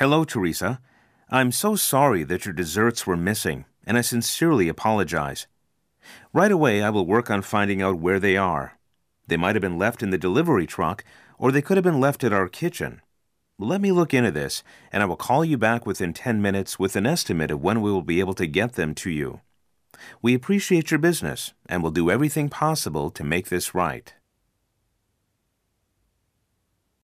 Hello, Teresa. I'm so sorry that your desserts were missing, and I sincerely apologize. Right away, I will work on finding out where they are. They might have been left in the delivery truck, or they could have been left at our kitchen. Let me look into this, and I will call you back within 10 minutes with an estimate of when we will be able to get them to you. We appreciate your business and will do everything possible to make this right.